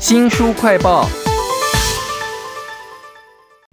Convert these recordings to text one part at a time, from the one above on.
新书快报。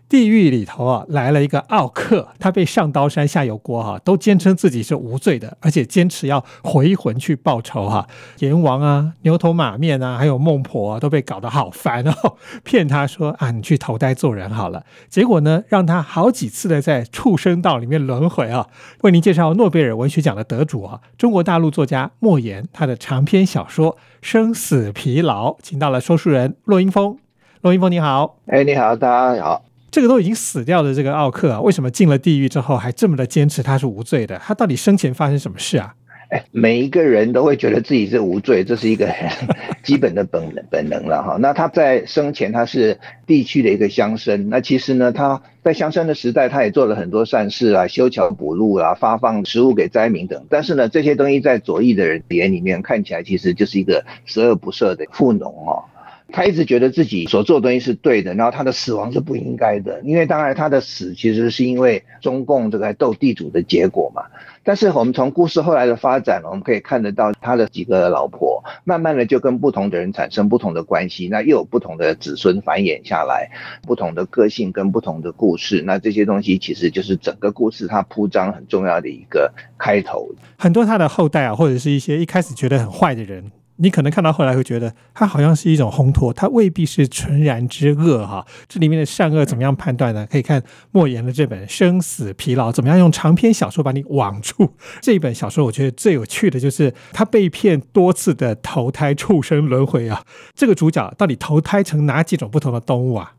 地狱里头啊，来了一个奥克，他被上刀山下油锅哈，都坚称自己是无罪的，而且坚持要回魂去报仇哈。阎王啊，牛头马面啊，还有孟婆啊，都被搞得好烦哦，骗他说啊，你去投胎做人好了。结果呢，让他好几次的在畜生道里面轮回啊。为您介绍诺贝尔文学奖的得主啊，中国大陆作家莫言，他的长篇小说《生死疲劳》，请到了说书人骆英峰。骆英峰你好，哎，你好，大家好。这个都已经死掉的这个奥克啊，为什么进了地狱之后还这么的坚持他是无罪的？他到底生前发生什么事啊？哎，每一个人都会觉得自己是无罪，这是一个 基本的本能本能了哈。那他在生前他是地区的一个乡绅，那其实呢他在乡绅的时代他也做了很多善事啊，修桥补路啊，发放食物给灾民等。但是呢这些东西在左翼的人眼里面看起来其实就是一个十恶不赦的富农哦。他一直觉得自己所做的东西是对的，然后他的死亡是不应该的，因为当然他的死其实是因为中共这个斗地主的结果嘛。但是我们从故事后来的发展，我们可以看得到他的几个老婆，慢慢的就跟不同的人产生不同的关系，那又有不同的子孙繁衍下来，不同的个性跟不同的故事，那这些东西其实就是整个故事它铺张很重要的一个开头。很多他的后代啊，或者是一些一开始觉得很坏的人。你可能看到后来会觉得，它好像是一种烘托，它未必是纯然之恶哈。这里面的善恶怎么样判断呢？可以看莫言的这本《生死疲劳》，怎么样用长篇小说把你网住。这一本小说我觉得最有趣的就是他被骗多次的投胎畜生轮回啊。这个主角到底投胎成哪几种不同的动物啊？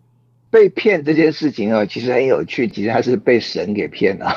被骗这件事情啊，其实很有趣，其实他是被神给骗了。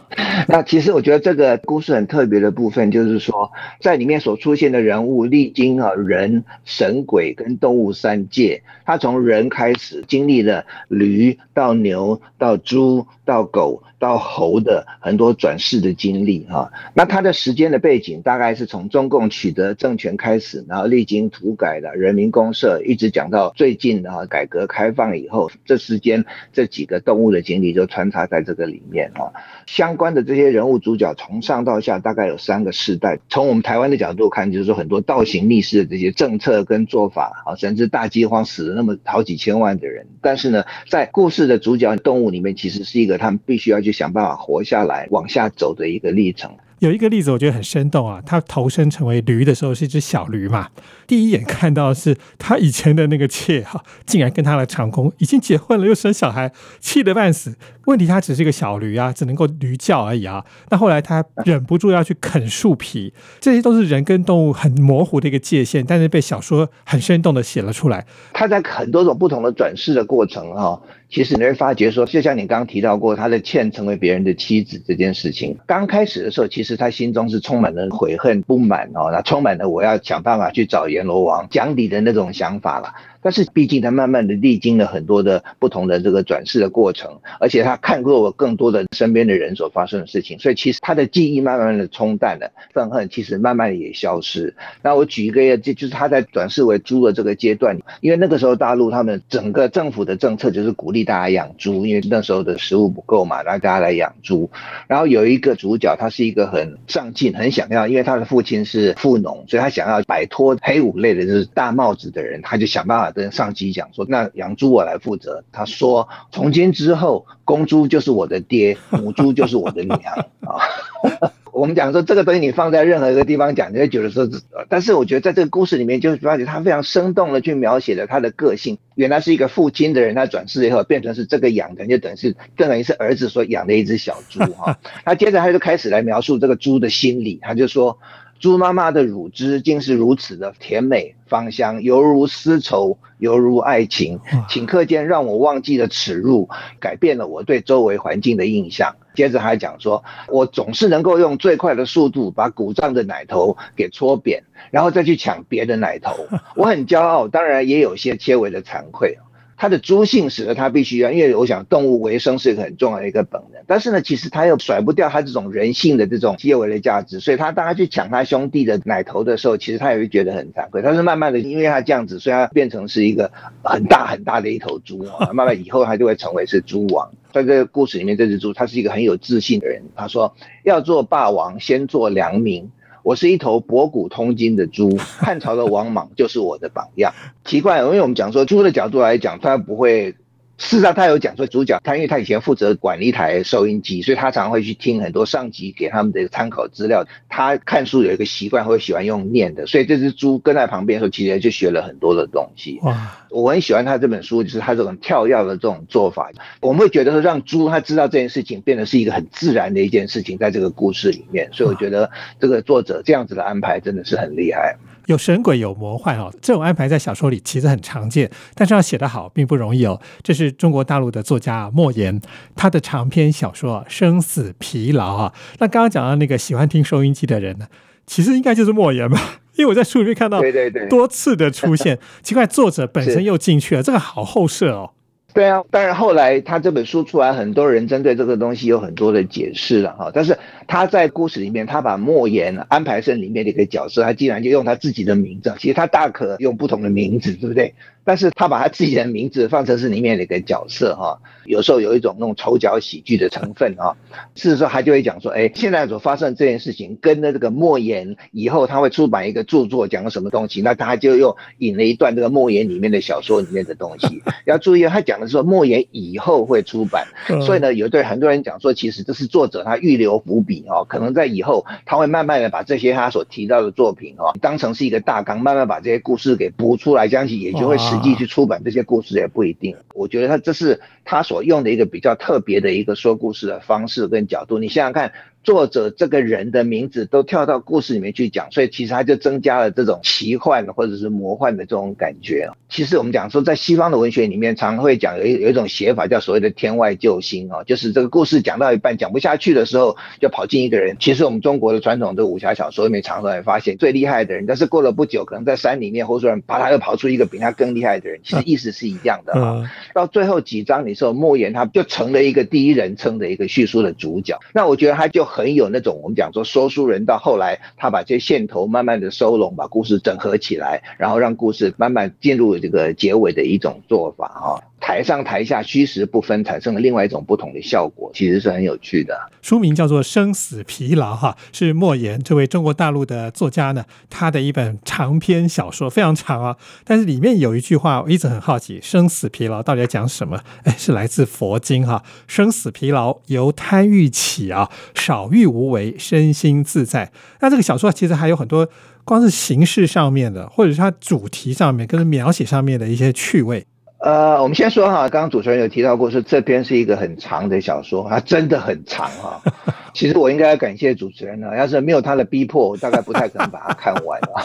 那其实我觉得这个故事很特别的部分，就是说在里面所出现的人物，历经啊人、神、鬼跟动物三界，他从人开始经历了驴到牛到猪到狗到猴的很多转世的经历哈。那他的时间的背景大概是从中共取得政权开始，然后历经土改的人民公社，一直讲到最近的改革开放以后，这时间这几个动物的经历就穿插在这个里面啊，相关的。这些人物主角从上到下大概有三个世代。从我们台湾的角度看，就是说很多倒行逆施的这些政策跟做法啊，甚至大饥荒死了那么好几千万的人。但是呢，在故事的主角动物里面，其实是一个他们必须要去想办法活下来、往下走的一个历程。有一个例子我觉得很生动啊，他投身成为驴的时候是一只小驴嘛，第一眼看到是他以前的那个妾哈，竟然跟他的长工已经结婚了又生小孩，气得半死。问题他只是一个小驴啊，只能够驴叫而已啊。那后来他忍不住要去啃树皮，这些都是人跟动物很模糊的一个界限，但是被小说很生动的写了出来。他在很多种不同的转世的过程哈。其实你会发觉说，就像你刚刚提到过，他的倩成为别人的妻子这件事情，刚开始的时候，其实他心中是充满了悔恨、不满哦，那充满了我要想办法去找阎罗王讲理的那种想法了。但是毕竟他慢慢的历经了很多的不同的这个转世的过程，而且他看过更多的身边的人所发生的事情，所以其实他的记忆慢慢的冲淡了，愤恨其实慢慢的也消失。那我举一个例子，就是他在转世为猪的这个阶段，因为那个时候大陆他们整个政府的政策就是鼓励大家养猪，因为那时候的食物不够嘛，让大家来养猪。然后有一个主角，他是一个很上进、很想要，因为他的父亲是富农，所以他想要摆脱黑五类的就是大帽子的人，他就想办法。跟上级讲说，那养猪我来负责。他说，从今之后，公猪就是我的爹，母猪就是我的娘 啊。我们讲说这个东西，你放在任何一个地方讲，你会觉得说，但是我觉得在这个故事里面，就是发觉他非常生动的去描写了他的个性。原来是一个父亲的人，他转世以后变成是这个养的，就等于是等于是儿子所养的一只小猪哈。他接着他就开始来描述这个猪的心理，他就说。猪妈妈的乳汁竟是如此的甜美芳香，犹如丝绸，犹如爱情。顷刻间让我忘记了耻辱，改变了我对周围环境的印象。接着还讲说，我总是能够用最快的速度把鼓胀的奶头给搓扁，然后再去抢别的奶头。我很骄傲，当然也有些切微的惭愧。他的猪性使得他必须要，因为我想动物为生是一个很重要的一个本能，但是呢，其实他又甩不掉他这种人性的这种细微的价值，所以他当他去抢他兄弟的奶头的时候，其实他也会觉得很惭愧。他是慢慢的，因为他这样子，所以他变成是一个很大很大的一头猪啊，慢慢以后他就会成为是猪王。在这个故事里面，这只猪它是一个很有自信的人，他说要做霸王，先做良民。我是一头博古通今的猪，汉朝的王莽就是我的榜样。奇怪，因为我们讲说猪的角度来讲，它不会。事实上，他有讲说，主角他因为他以前负责管一台收音机，所以他常会去听很多上级给他们的参考资料。他看书有一个习惯，会喜欢用念的，所以这只猪跟在旁边的时候，其实就学了很多的东西。哇！我很喜欢他这本书，就是他这种跳跃的这种做法。我们会觉得说，让猪他知道这件事情，变得是一个很自然的一件事情，在这个故事里面。所以我觉得这个作者这样子的安排真的是很厉害。有神鬼，有魔幻哦，这种安排在小说里其实很常见，但是要写得好并不容易哦。这是中国大陆的作家莫言，他的长篇小说《生死疲劳》啊。那刚刚讲到那个喜欢听收音机的人呢，其实应该就是莫言吧？因为我在书里面看到，对对对，多次的出现。奇怪，作者本身又进去了，这个好后设哦。对啊，当然后来他这本书出来，很多人针对这个东西有很多的解释了哈。但是他在故事里面，他把莫言安排成里面的一个角色，他竟然就用他自己的名字。其实他大可用不同的名字，对不对？但是他把他自己的名字放成是里面的一个角色哈。有时候有一种那种丑角喜剧的成分啊。事实上，他就会讲说，哎，现在所发生这件事情，跟着这个莫言以后他会出版一个著作，讲什么东西？那他就又引了一段这个莫言里面的小说里面的东西。要注意，他讲的说莫言以后会出版，所以呢，有对很多人讲说，其实这是作者他预留伏笔哦，可能在以后他会慢慢的把这些他所提到的作品哦，当成是一个大纲，慢慢把这些故事给补出来，这样子也就会实际去出版这些故事也不一定。我觉得他这是他所用的一个比较特别的一个说故事的方式跟角度。你想想看。作者这个人的名字都跳到故事里面去讲，所以其实他就增加了这种奇幻或者是魔幻的这种感觉。其实我们讲说，在西方的文学里面，常会讲有一有一种写法叫所谓的天外救星啊，就是这个故事讲到一半讲不下去的时候，就跑进一个人。其实我们中国的传统的武侠小说里面，常常会发现最厉害的人，但是过了不久，可能在山里面，或者说把他又跑出一个比他更厉害的人，其实意思是一样的啊。到最后几章，你说莫言他就成了一个第一人称的一个叙述的主角，那我觉得他就。很有那种我们讲说说书人到后来，他把这些线头慢慢的收拢，把故事整合起来，然后让故事慢慢进入这个结尾的一种做法哈。台上台下虚实不分，产生了另外一种不同的效果，其实是很有趣的。书名叫做《生死疲劳》哈，是莫言这位中国大陆的作家呢，他的一本长篇小说，非常长啊。但是里面有一句话，我一直很好奇，《生死疲劳》到底在讲什么？哎，是来自佛经哈，《生死疲劳由贪欲起啊，少欲无为，身心自在》。那这个小说其实还有很多，光是形式上面的，或者是它主题上面跟描写上面的一些趣味。呃，我们先说哈，刚刚主持人有提到过，说这篇是一个很长的小说，它真的很长哈。其实我应该要感谢主持人呢，要是没有他的逼迫，我大概不太可能把它看完啊。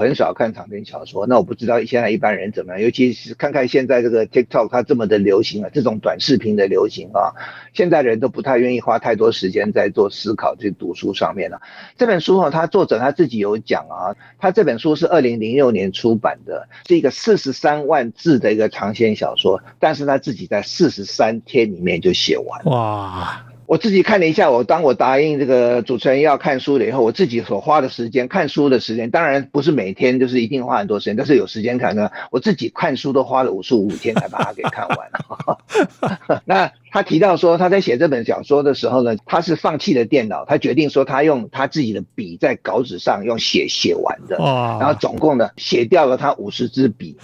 很少看长篇小说，那我不知道现在一般人怎么样，尤其是看看现在这个 TikTok 它这么的流行啊，这种短视频的流行啊，现在人都不太愿意花太多时间在做思考、去读书上面了。这本书哈，他作者他自己有讲啊，他这本书是二零零六年出版的，是一个四十三万字的一个长篇小说，但是他自己在四十三天里面就写完。哇！我自己看了一下，我当我答应这个主持人要看书了以后，我自己所花的时间看书的时间，当然不是每天就是一定花很多时间，但是有时间看呢，我自己看书都花了五十五天才把它给看完。那他提到说他在写这本小说的时候呢，他是放弃了电脑，他决定说他用他自己的笔在稿纸上用写写完的，然后总共呢写掉了他五十支笔。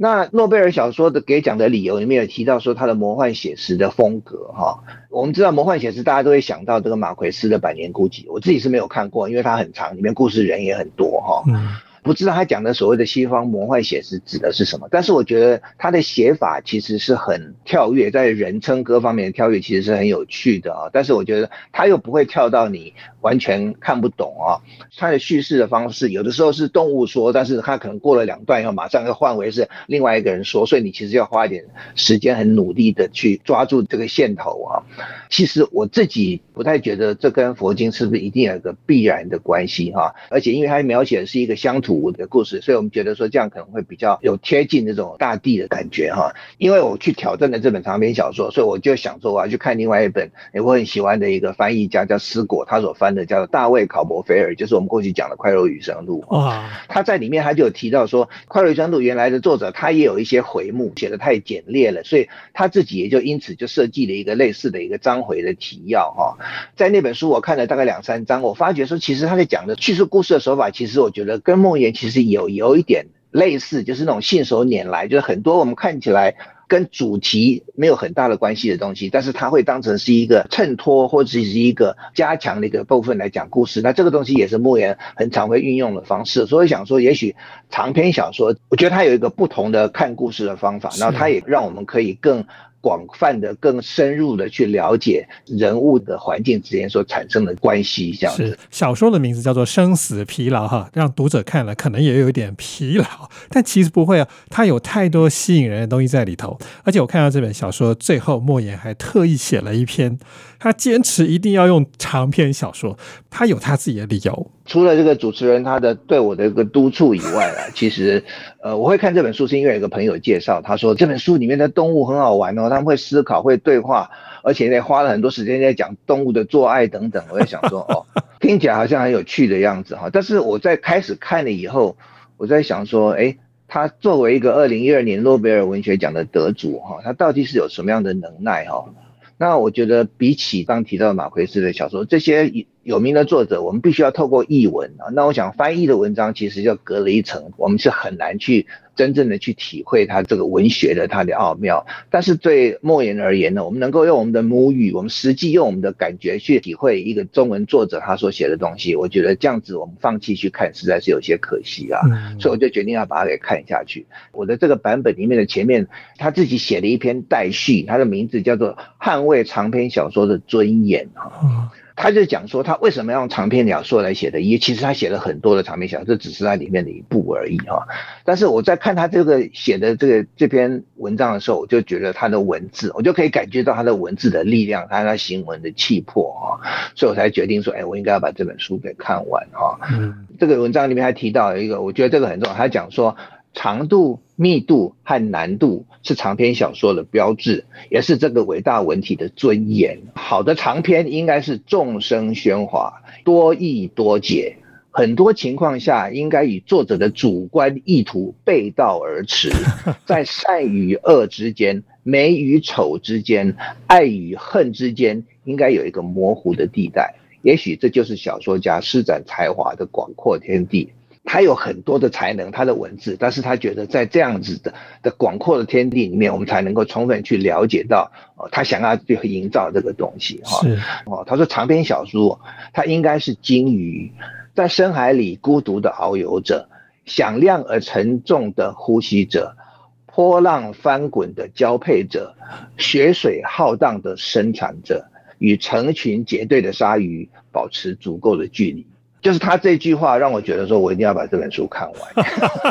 那诺贝尔小说的给奖的理由里面有提到说他的魔幻写实的风格哈，我们知道魔幻写实大家都会想到这个马奎斯的《百年孤寂》，我自己是没有看过，因为它很长，里面故事人也很多哈。不知道他讲的所谓的西方魔幻写实指的是什么，但是我觉得他的写法其实是很跳跃，在人称各方面的跳跃其实是很有趣的啊。但是我觉得他又不会跳到你完全看不懂啊。他的叙事的方式有的时候是动物说，但是他可能过了两段以后马上又换为是另外一个人说，所以你其实要花一点时间，很努力的去抓住这个线头啊。其实我自己不太觉得这跟佛经是不是一定有一个必然的关系哈。而且因为他描写的是一个乡土。土的故事，所以我们觉得说这样可能会比较有贴近那种大地的感觉哈。因为我去挑战了这本长篇小说，所以我就想说我要去看另外一本我很喜欢的一个翻译家叫思果，他所翻的叫做大卫考伯菲尔，就是我们过去讲的《快乐与生路》哇。他在里面他就有提到说，《快乐与生路》原来的作者他也有一些回目写的太简略了，所以他自己也就因此就设计了一个类似的一个章回的提要哈。在那本书我看了大概两三章，我发觉说其实他在讲的叙述故事的手法，其实我觉得跟其实有有一点类似，就是那种信手拈来，就是很多我们看起来。跟主题没有很大的关系的东西，但是它会当成是一个衬托或者是一个加强的一个部分来讲故事。那这个东西也是莫言很常会运用的方式。所以想说，也许长篇小说，我觉得它有一个不同的看故事的方法，然后它也让我们可以更。广泛的、更深入的去了解人物的环境之间所产生的关系，这样子。小说的名字叫做《生死疲劳》哈，让读者看了可能也有点疲劳，但其实不会啊，它有太多吸引人的东西在里头。而且我看到这本小说最后，莫言还特意写了一篇，他坚持一定要用长篇小说，他有他自己的理由。除了这个主持人他的对我的一个督促以外啊，其实，呃，我会看这本书是因为有个朋友介绍，他说这本书里面的动物很好玩哦，他们会思考、会对话，而且呢花了很多时间在讲动物的做爱等等。我在想说，哦，听起来好像很有趣的样子哈。但是我在开始看了以后，我在想说，哎，他作为一个二零一二年诺贝尔文学奖的得主哈，他到底是有什么样的能耐哈？那我觉得比起刚提到马奎斯的小说，这些有名的作者，我们必须要透过译文啊。那我想翻译的文章其实就隔了一层，我们是很难去。真正的去体会他这个文学的它的奥妙，但是对莫言而言呢，我们能够用我们的母语，我们实际用我们的感觉去体会一个中文作者他所写的东西，我觉得这样子我们放弃去看实在是有些可惜啊，所以我就决定要把它给看下去。我的这个版本里面的前面他自己写了一篇代序，他的名字叫做《捍卫长篇小说的尊严》啊。他就讲说，他为什么要用长篇小说来写的？因为其实他写了很多的长篇小说，这只是他里面的一部而已哈。但是我在看他这个写的这个这篇文章的时候，我就觉得他的文字，我就可以感觉到他的文字的力量，他他行文的气魄哈。所以我才决定说，哎，我应该要把这本书给看完哈。嗯，这个文章里面还提到一个，我觉得这个很重要。他讲说。长度、密度和难度是长篇小说的标志，也是这个伟大文体的尊严。好的长篇应该是众声喧哗、多义多解，很多情况下应该与作者的主观意图背道而驰，在善与恶之间、美与丑之间、爱与恨之间，应该有一个模糊的地带。也许这就是小说家施展才华的广阔天地。他有很多的才能，他的文字，但是他觉得在这样子的的广阔的天地里面，我们才能够充分去了解到，哦，他想要去营造这个东西，哈，哦，他说长篇小说，它应该是鲸鱼在深海里孤独的遨游者，响亮而沉重的呼吸者，波浪翻滚的交配者，血水浩荡的生产者，与成群结队的鲨鱼保持足够的距离。就是他这句话让我觉得说，我一定要把这本书看完。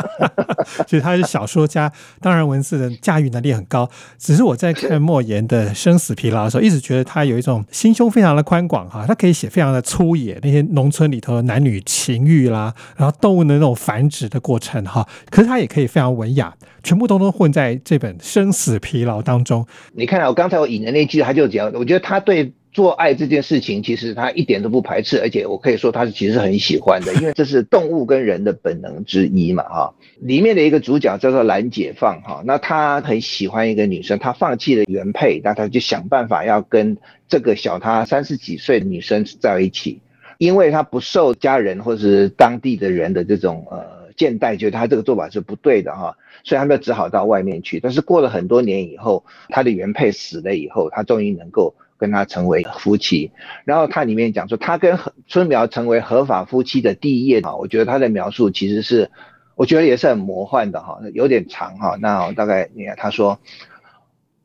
其实他是小说家，当然文字的驾驭能力很高。只是我在看莫言的《生死疲劳》的时候，一直觉得他有一种心胸非常的宽广哈，他可以写非常的粗野，那些农村里头的男女情欲啦，然后动物的那种繁殖的过程哈。可是他也可以非常文雅，全部都能混在这本《生死疲劳》当中。你看我刚才我引的那句，他就讲，我觉得他对。做爱这件事情，其实他一点都不排斥，而且我可以说他是其实很喜欢的，因为这是动物跟人的本能之一嘛，哈。里面的一个主角叫做蓝解放，哈，那他很喜欢一个女生，他放弃了原配，那他就想办法要跟这个小他三十几岁的女生在一起，因为他不受家人或是当地的人的这种呃见待，觉得他这个做法是不对的，哈，所以他们只好到外面去。但是过了很多年以后，他的原配死了以后，他终于能够。跟他成为夫妻，然后他里面讲说，他跟春苗成为合法夫妻的第一页啊，我觉得他的描述其实是，我觉得也是很魔幻的哈，有点长哈。那大概你看他说，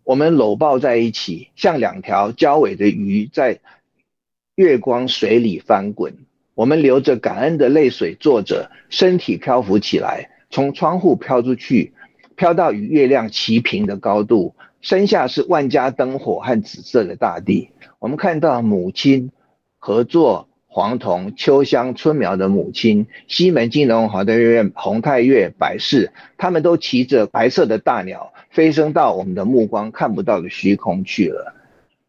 我们搂抱在一起，像两条交尾的鱼在月光水里翻滚，我们流着感恩的泪水坐着，身体漂浮起来，从窗户飘出去，飘到与月亮齐平的高度。身下是万家灯火和紫色的大地，我们看到母亲合作黄铜、秋香、春苗的母亲，西门金龙、华德院、红太月、百世，他们都骑着白色的大鸟，飞升到我们的目光看不到的虚空去了。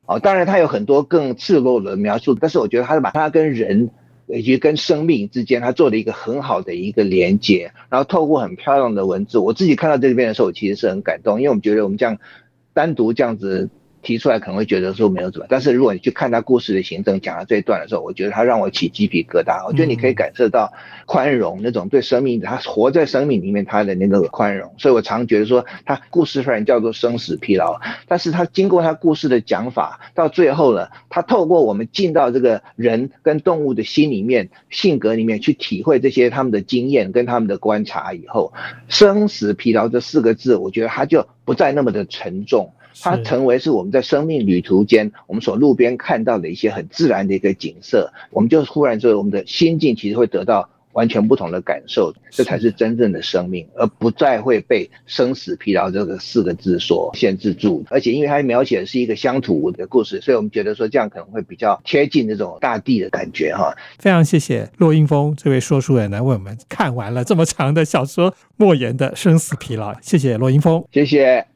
哦，当然他有很多更赤裸裸的描述，但是我觉得他是把它跟人以及跟生命之间，他做了一个很好的一个连接，然后透过很漂亮的文字，我自己看到这边的时候，其实是很感动，因为我们觉得我们这样单独这样子。提出来可能会觉得说没有怎么，但是如果你去看他故事的行程讲到这一段的时候，我觉得他让我起鸡皮疙瘩。我觉得你可以感受到宽容那种对生命，他活在生命里面他的那个宽容。所以我常觉得说他故事虽然叫做生死疲劳，但是他经过他故事的讲法，到最后呢，他透过我们进到这个人跟动物的心里面、性格里面去体会这些他们的经验跟他们的观察以后，生死疲劳这四个字，我觉得他就不再那么的沉重。它成为是我们在生命旅途间，我们所路边看到的一些很自然的一个景色，我们就忽然说，我们的心境其实会得到完全不同的感受，这才是真正的生命，而不再会被生死疲劳这个四个字所限制住。而且，因为它描写的是一个乡土的故事，所以我们觉得说这样可能会比较贴近那种大地的感觉哈。非常谢谢骆英峰这位说书人来为我们看完了这么长的小说《莫言的生死疲劳》，谢谢骆英峰，谢谢。